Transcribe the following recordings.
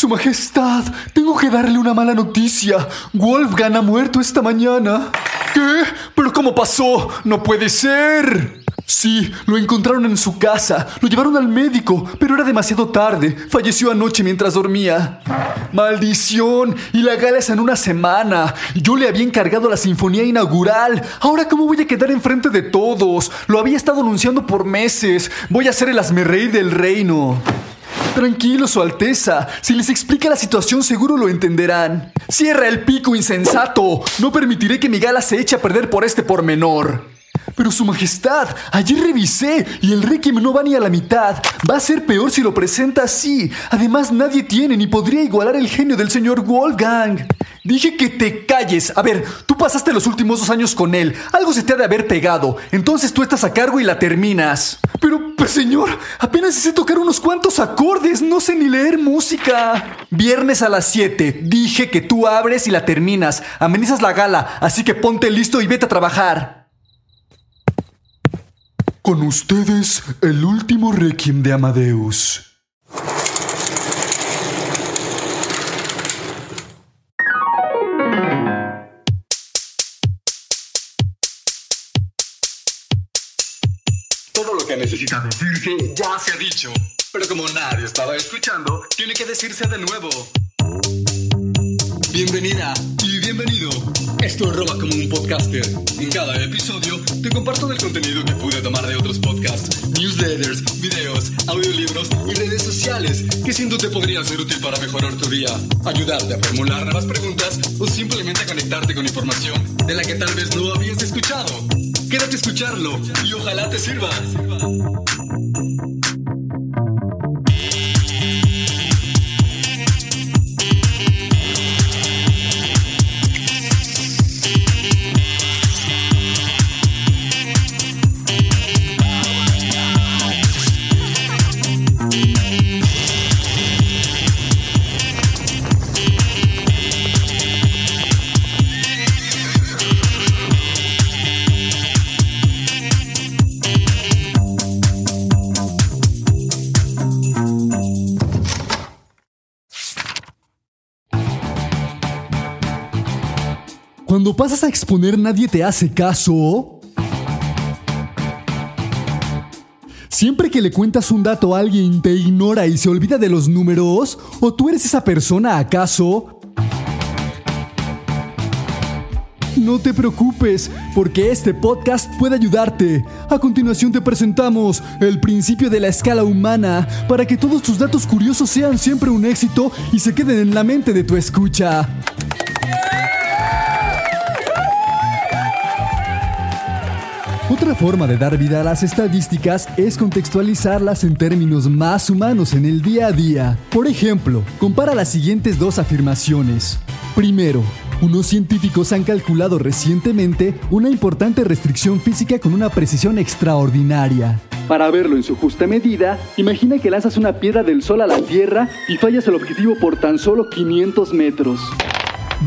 Su Majestad, tengo que darle una mala noticia. Wolfgang ha muerto esta mañana. ¿Qué? ¿Pero cómo pasó? No puede ser. Sí, lo encontraron en su casa, lo llevaron al médico, pero era demasiado tarde. Falleció anoche mientras dormía. ¡Maldición! Y la gala es en una semana. Yo le había encargado la sinfonía inaugural. Ahora, ¿cómo voy a quedar enfrente de todos? Lo había estado anunciando por meses. Voy a ser el asmerrey del reino. Tranquilo, Su Alteza. Si les explica la situación, seguro lo entenderán. Cierra el pico, insensato. No permitiré que mi gala se eche a perder por este pormenor. Pero Su Majestad, ayer revisé y el Requiem no va ni a la mitad. Va a ser peor si lo presenta así. Además, nadie tiene ni podría igualar el genio del señor Wolfgang. Dije que te calles. A ver, tú pasaste los últimos dos años con él. Algo se te ha de haber pegado. Entonces tú estás a cargo y la terminas. Pero, pues señor, apenas sé tocar unos cuantos acordes. No sé ni leer música. Viernes a las 7. Dije que tú abres y la terminas. Amenizas la gala, así que ponte listo y vete a trabajar. Con ustedes, el último requiem de Amadeus. Todo lo que necesita decirse ya se ha dicho. Pero como nadie estaba escuchando, tiene que decirse de nuevo. Bienvenida bienvenido. Esto es Roba como un podcaster. En cada episodio te comparto del contenido que pude tomar de otros podcasts, newsletters, videos, audiolibros y redes sociales que siento te podrían ser útil para mejorar tu día, ayudarte a formular nuevas preguntas o simplemente a conectarte con información de la que tal vez no habías escuchado. Quédate a escucharlo y ojalá te sirva. Cuando pasas a exponer nadie te hace caso. Siempre que le cuentas un dato a alguien te ignora y se olvida de los números, o tú eres esa persona acaso. No te preocupes, porque este podcast puede ayudarte. A continuación te presentamos el principio de la escala humana para que todos tus datos curiosos sean siempre un éxito y se queden en la mente de tu escucha. Otra forma de dar vida a las estadísticas es contextualizarlas en términos más humanos en el día a día. Por ejemplo, compara las siguientes dos afirmaciones. Primero, unos científicos han calculado recientemente una importante restricción física con una precisión extraordinaria. Para verlo en su justa medida, imagina que lanzas una piedra del Sol a la Tierra y fallas el objetivo por tan solo 500 metros.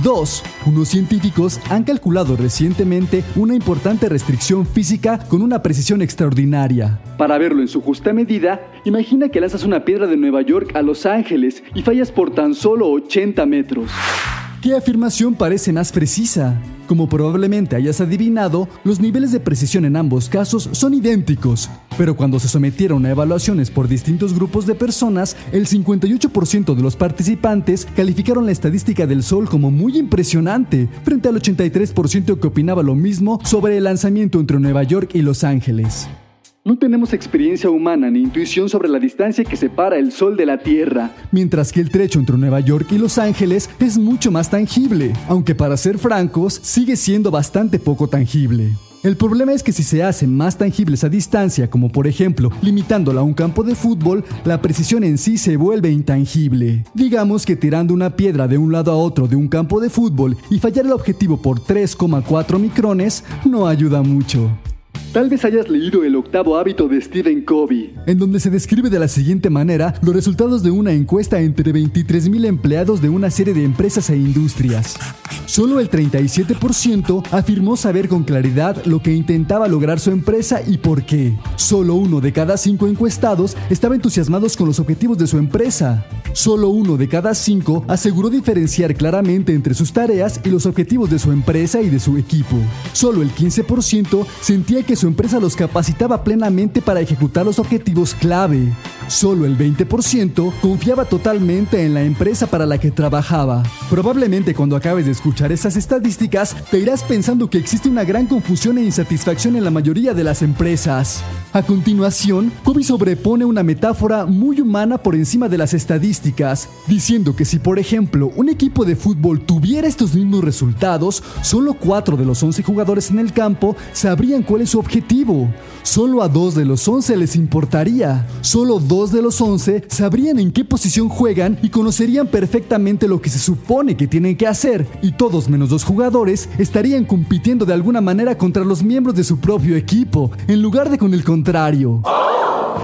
2. Unos científicos han calculado recientemente una importante restricción física con una precisión extraordinaria. Para verlo en su justa medida, imagina que lanzas una piedra de Nueva York a Los Ángeles y fallas por tan solo 80 metros. ¿Qué afirmación parece más precisa? Como probablemente hayas adivinado, los niveles de precisión en ambos casos son idénticos, pero cuando se sometieron a evaluaciones por distintos grupos de personas, el 58% de los participantes calificaron la estadística del Sol como muy impresionante, frente al 83% que opinaba lo mismo sobre el lanzamiento entre Nueva York y Los Ángeles. No tenemos experiencia humana ni intuición sobre la distancia que separa el Sol de la Tierra, mientras que el trecho entre Nueva York y Los Ángeles es mucho más tangible, aunque para ser francos sigue siendo bastante poco tangible. El problema es que si se hacen más tangibles a distancia, como por ejemplo limitándola a un campo de fútbol, la precisión en sí se vuelve intangible. Digamos que tirando una piedra de un lado a otro de un campo de fútbol y fallar el objetivo por 3,4 micrones no ayuda mucho. Tal vez hayas leído El octavo hábito de Stephen Covey, en donde se describe de la siguiente manera los resultados de una encuesta entre 23.000 empleados de una serie de empresas e industrias. Solo el 37% afirmó saber con claridad lo que intentaba lograr su empresa y por qué. Solo uno de cada cinco encuestados estaba entusiasmados con los objetivos de su empresa. Solo uno de cada cinco aseguró diferenciar claramente entre sus tareas y los objetivos de su empresa y de su equipo. Solo el 15% sentía que su empresa los capacitaba plenamente para ejecutar los objetivos clave. Solo el 20% confiaba totalmente en la empresa para la que trabajaba. Probablemente cuando acabes de escuchar esas estadísticas, te irás pensando que existe una gran confusión e insatisfacción en la mayoría de las empresas. A continuación, Kobe sobrepone una metáfora muy humana por encima de las estadísticas, diciendo que si por ejemplo un equipo de fútbol tuviera estos mismos resultados, solo 4 de los 11 jugadores en el campo sabrían cuál es su objetivo. Solo a 2 de los 11 les importaría. Solo 2 de los 11 sabrían en qué posición juegan y conocerían perfectamente lo que se supone que tienen que hacer. Y todos menos dos jugadores estarían compitiendo de alguna manera contra los miembros de su propio equipo, en lugar de con el contrario.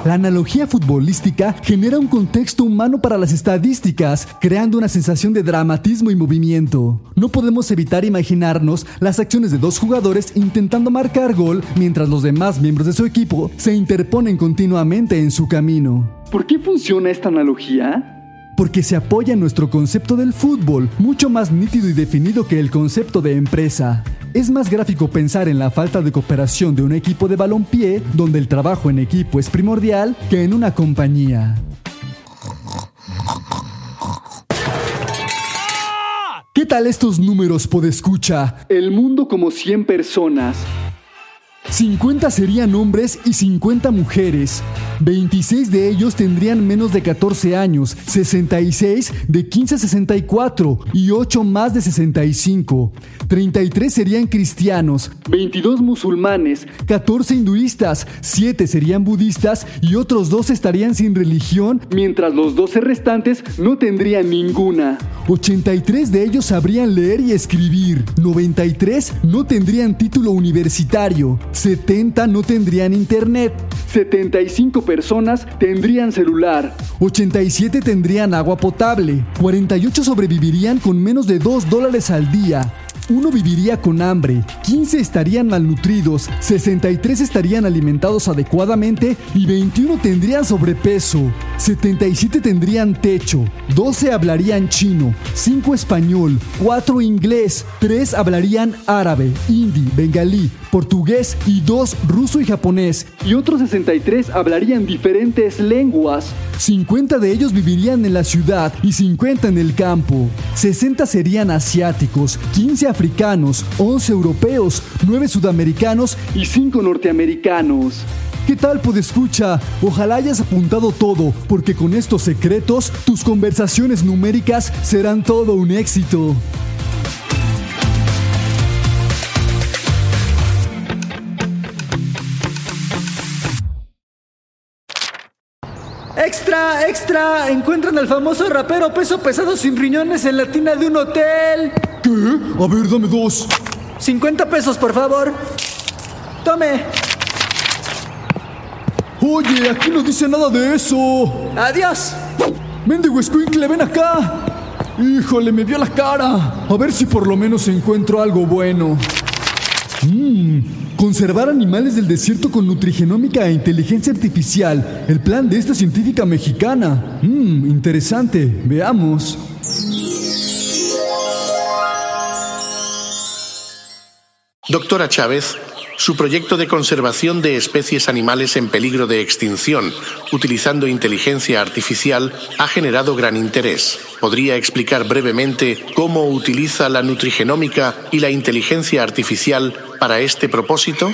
La analogía futbolística genera un contexto humano para las estadísticas, creando una sensación de dramatismo y movimiento. No podemos evitar imaginarnos las acciones de dos jugadores intentando marcar gol mientras los demás miembros de su equipo se interponen continuamente en su camino. ¿Por qué funciona esta analogía? porque se apoya en nuestro concepto del fútbol, mucho más nítido y definido que el concepto de empresa. Es más gráfico pensar en la falta de cooperación de un equipo de balompié, donde el trabajo en equipo es primordial, que en una compañía. ¿Qué tal estos números, podescucha? El mundo como 100 personas. 50 serían hombres y 50 mujeres. 26 de ellos tendrían menos de 14 años, 66 de 15 a 64 y 8 más de 65. 33 serían cristianos, 22 musulmanes, 14 hinduistas, 7 serían budistas y otros 2 estarían sin religión, mientras los 12 restantes no tendrían ninguna. 83 de ellos sabrían leer y escribir, 93 no tendrían título universitario, 70 no tendrían internet, 75 personas tendrían celular, 87 tendrían agua potable, 48 sobrevivirían con menos de 2 dólares al día, uno viviría con hambre, 15 estarían malnutridos, 63 estarían alimentados adecuadamente y 21 tendrían sobrepeso. 77 tendrían techo, 12 hablarían chino, 5 español, 4 inglés, 3 hablarían árabe, hindi, bengalí, portugués y 2 ruso y japonés. Y otros 63 hablarían diferentes lenguas. 50 de ellos vivirían en la ciudad y 50 en el campo. 60 serían asiáticos, 15 africanos, 11 europeos, 9 sudamericanos y 5 norteamericanos. ¿Qué tal, escucha? Ojalá hayas apuntado todo, porque con estos secretos, tus conversaciones numéricas serán todo un éxito. Encuentran al famoso rapero peso pesado sin riñones en la tina de un hotel. ¿Qué? A ver, dame dos. 50 pesos, por favor. Tome. Oye, aquí no dice nada de eso. Adiós. Mendigo Squinkle, ven acá. Híjole, me vio la cara. A ver si por lo menos encuentro algo bueno. Mmm, conservar animales del desierto con nutrigenómica e inteligencia artificial. El plan de esta científica mexicana. Mmm, interesante. Veamos. Doctora Chávez, su proyecto de conservación de especies animales en peligro de extinción, utilizando inteligencia artificial, ha generado gran interés. ¿Podría explicar brevemente cómo utiliza la nutrigenómica y la inteligencia artificial para este propósito?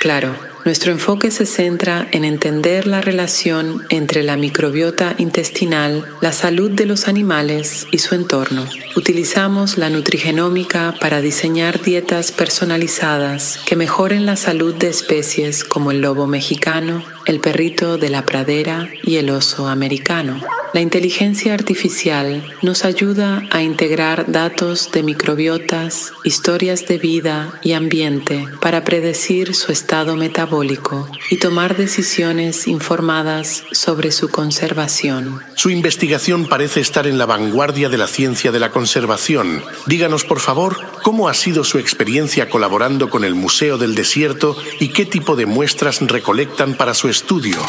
Claro. Nuestro enfoque se centra en entender la relación entre la microbiota intestinal, la salud de los animales y su entorno. Utilizamos la nutrigenómica para diseñar dietas personalizadas que mejoren la salud de especies como el lobo mexicano, el perrito de la pradera y el oso americano. La inteligencia artificial nos ayuda a integrar datos de microbiotas, historias de vida y ambiente para predecir su estado metabólico y tomar decisiones informadas sobre su conservación. Su investigación parece estar en la vanguardia de la ciencia de la conservación. Díganos, por favor, cómo ha sido su experiencia colaborando con el Museo del Desierto y qué tipo de muestras recolectan para su estudio.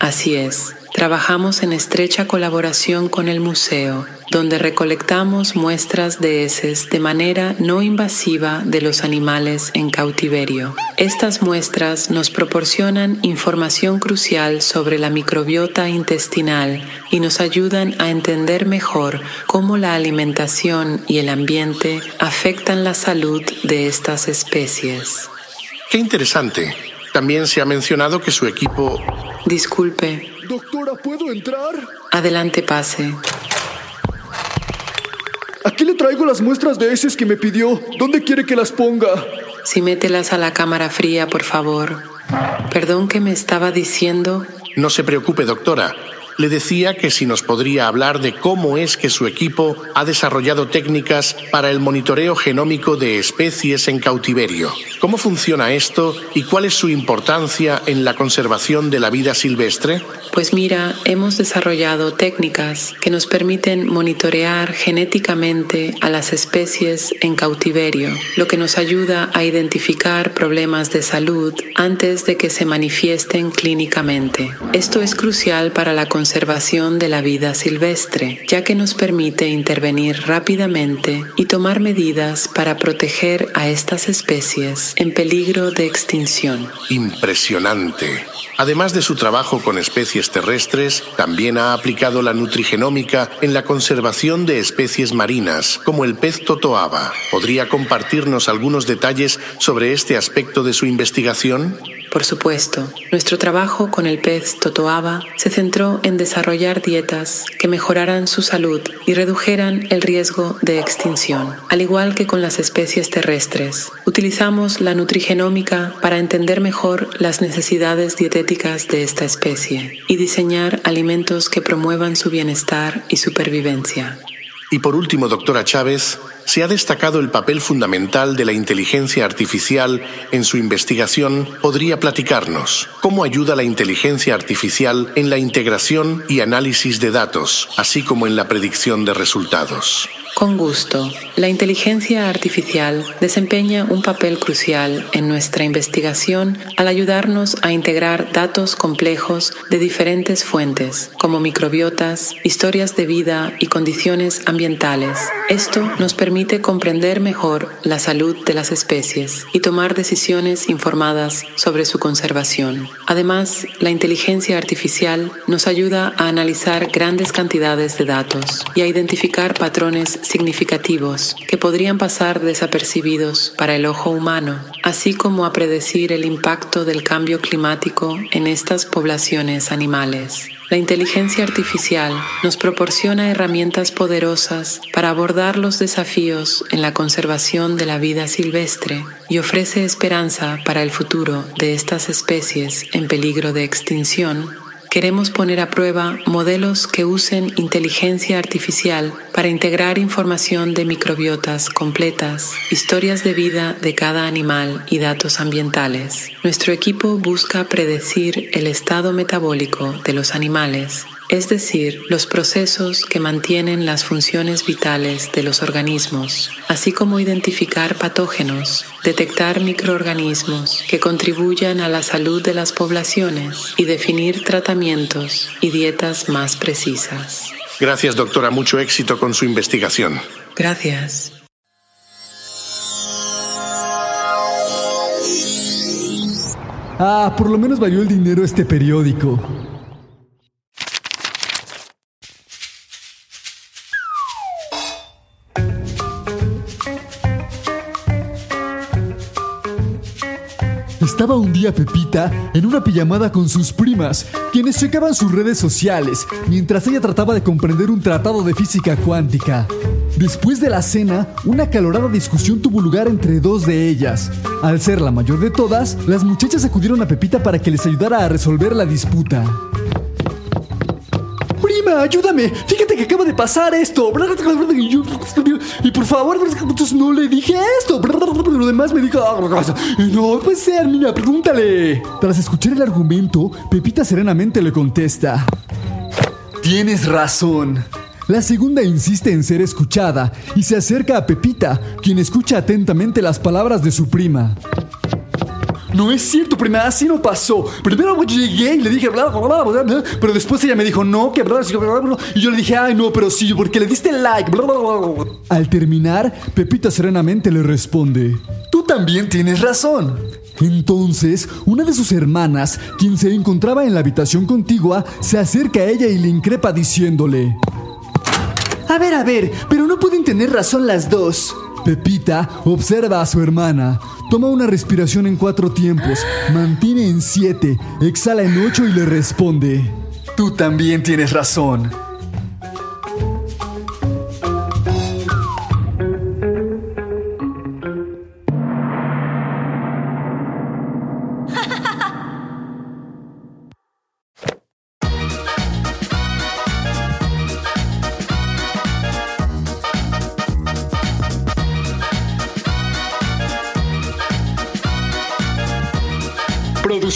Así es. Trabajamos en estrecha colaboración con el museo, donde recolectamos muestras de heces de manera no invasiva de los animales en cautiverio. Estas muestras nos proporcionan información crucial sobre la microbiota intestinal y nos ayudan a entender mejor cómo la alimentación y el ambiente afectan la salud de estas especies. Qué interesante. También se ha mencionado que su equipo... Disculpe, Doctora, ¿puedo entrar? adelante pase. Aquí le traigo las muestras de heces que me pidió. ¿Dónde quiere que las ponga? Si mételas a la cámara fría, por favor. Perdón que me estaba diciendo. No se preocupe, doctora. Le decía que si nos podría hablar de cómo es que su equipo ha desarrollado técnicas para el monitoreo genómico de especies en cautiverio. ¿Cómo funciona esto y cuál es su importancia en la conservación de la vida silvestre? Pues mira, hemos desarrollado técnicas que nos permiten monitorear genéticamente a las especies en cautiverio, lo que nos ayuda a identificar problemas de salud antes de que se manifiesten clínicamente. Esto es crucial para la conservación de la vida silvestre, ya que nos permite intervenir rápidamente y tomar medidas para proteger a estas especies en peligro de extinción. Impresionante. Además de su trabajo con especies terrestres, también ha aplicado la nutrigenómica en la conservación de especies marinas, como el pez totoaba. ¿Podría compartirnos algunos detalles sobre este aspecto de su investigación? Por supuesto, nuestro trabajo con el pez totoaba se centró en desarrollar dietas que mejoraran su salud y redujeran el riesgo de extinción. Al igual que con las especies terrestres, utilizamos la nutrigenómica para entender mejor las necesidades dietéticas de esta especie y diseñar alimentos que promuevan su bienestar y supervivencia. Y por último, doctora Chávez, se ha destacado el papel fundamental de la inteligencia artificial en su investigación. ¿Podría platicarnos cómo ayuda la inteligencia artificial en la integración y análisis de datos, así como en la predicción de resultados? Con gusto, la inteligencia artificial desempeña un papel crucial en nuestra investigación al ayudarnos a integrar datos complejos de diferentes fuentes, como microbiotas, historias de vida y condiciones ambientales. Esto nos permite comprender mejor la salud de las especies y tomar decisiones informadas sobre su conservación. Además, la inteligencia artificial nos ayuda a analizar grandes cantidades de datos y a identificar patrones significativos que podrían pasar desapercibidos para el ojo humano, así como a predecir el impacto del cambio climático en estas poblaciones animales. La inteligencia artificial nos proporciona herramientas poderosas para abordar los desafíos en la conservación de la vida silvestre y ofrece esperanza para el futuro de estas especies en peligro de extinción Queremos poner a prueba modelos que usen inteligencia artificial para integrar información de microbiotas completas, historias de vida de cada animal y datos ambientales. Nuestro equipo busca predecir el estado metabólico de los animales es decir, los procesos que mantienen las funciones vitales de los organismos, así como identificar patógenos, detectar microorganismos que contribuyan a la salud de las poblaciones y definir tratamientos y dietas más precisas. Gracias, doctora. Mucho éxito con su investigación. Gracias. Ah, por lo menos valió el dinero este periódico. Estaba un día Pepita en una pijamada con sus primas, quienes checaban sus redes sociales, mientras ella trataba de comprender un tratado de física cuántica. Después de la cena, una acalorada discusión tuvo lugar entre dos de ellas. Al ser la mayor de todas, las muchachas acudieron a Pepita para que les ayudara a resolver la disputa. Ayúdame. Fíjate que acaba de pasar esto. Y por favor, no le dije esto. Lo demás me dijo, no puede ser, niña, pregúntale. Tras escuchar el argumento, Pepita serenamente le contesta. Tienes razón. La segunda insiste en ser escuchada y se acerca a Pepita, quien escucha atentamente las palabras de su prima. No es cierto, prima, así no pasó. Primero llegué y le dije, bla, bla, bla, pero después ella me dijo, no, que bla, bla, bla, y yo le dije, ay, no, pero sí, porque le diste like. Bla, bla, bla. Al terminar, Pepita serenamente le responde, tú también tienes razón. Entonces, una de sus hermanas, quien se encontraba en la habitación contigua, se acerca a ella y le increpa diciéndole, a ver, a ver, pero no pueden tener razón las dos. Pepita observa a su hermana, toma una respiración en cuatro tiempos, mantiene en siete, exhala en ocho y le responde, Tú también tienes razón.